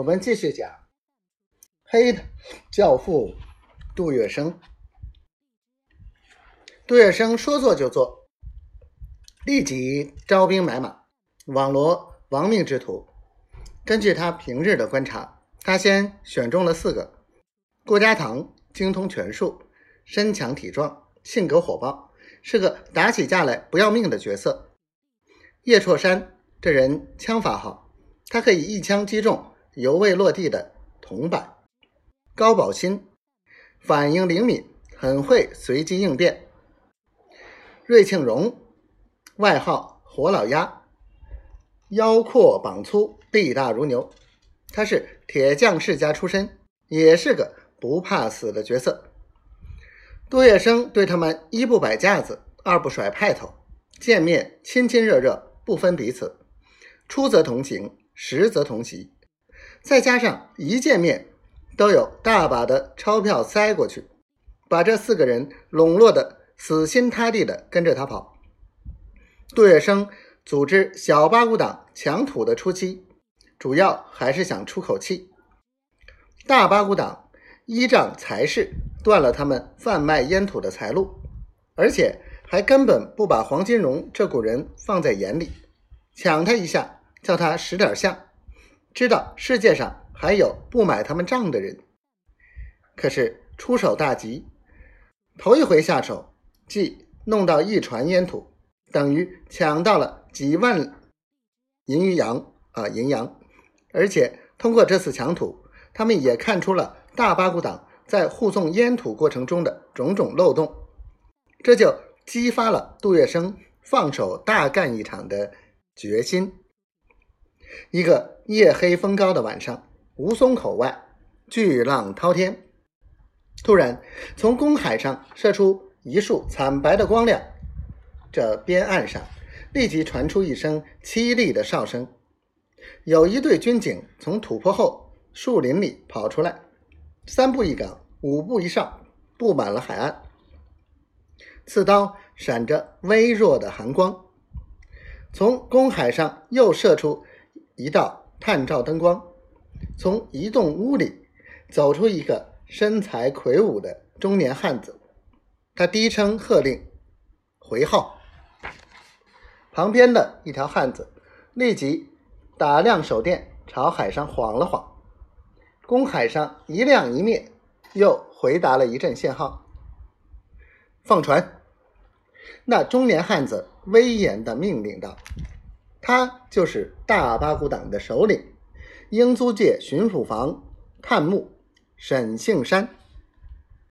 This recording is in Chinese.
我们继续讲黑的教父杜月笙。杜月笙说做就做，立即招兵买马，网罗亡命之徒。根据他平日的观察，他先选中了四个：郭家堂精通拳术，身强体壮，性格火爆，是个打起架来不要命的角色。叶绰山这人枪法好，他可以一枪击中。犹未落地的铜板，高宝新反应灵敏，很会随机应变。瑞庆荣外号活老鸭，腰阔膀粗，力大如牛。他是铁匠世家出身，也是个不怕死的角色。杜月笙对他们一不摆架子，二不甩派头，见面亲亲热热，不分彼此，出则同行，实则同席。再加上一见面都有大把的钞票塞过去，把这四个人笼络的死心塌地的跟着他跑。杜月笙组织小八股党抢土的初期，主要还是想出口气。大八股党依仗财势断了他们贩卖烟土的财路，而且还根本不把黄金荣这股人放在眼里，抢他一下叫他识点相。知道世界上还有不买他们账的人，可是出手大吉，头一回下手，即弄到一船烟土，等于抢到了几万银洋啊银洋，而且通过这次抢土，他们也看出了大八股党在护送烟土过程中的种种漏洞，这就激发了杜月笙放手大干一场的决心。一个夜黑风高的晚上，吴淞口外巨浪滔天，突然从公海上射出一束惨白的光亮，这边岸上立即传出一声凄厉的哨声，有一队军警从土坡后树林里跑出来，三步一岗，五步一哨，布满了海岸，刺刀闪着微弱的寒光，从公海上又射出。一道探照灯光，从一栋屋里走出一个身材魁梧的中年汉子。他低声喝令：“回号。”旁边的一条汉子立即打亮手电，朝海上晃了晃。公海上一亮一灭，又回答了一阵信号：“放船。”那中年汉子威严的命令道。他就是大八股党的首领，英租界巡抚房探木沈庆山。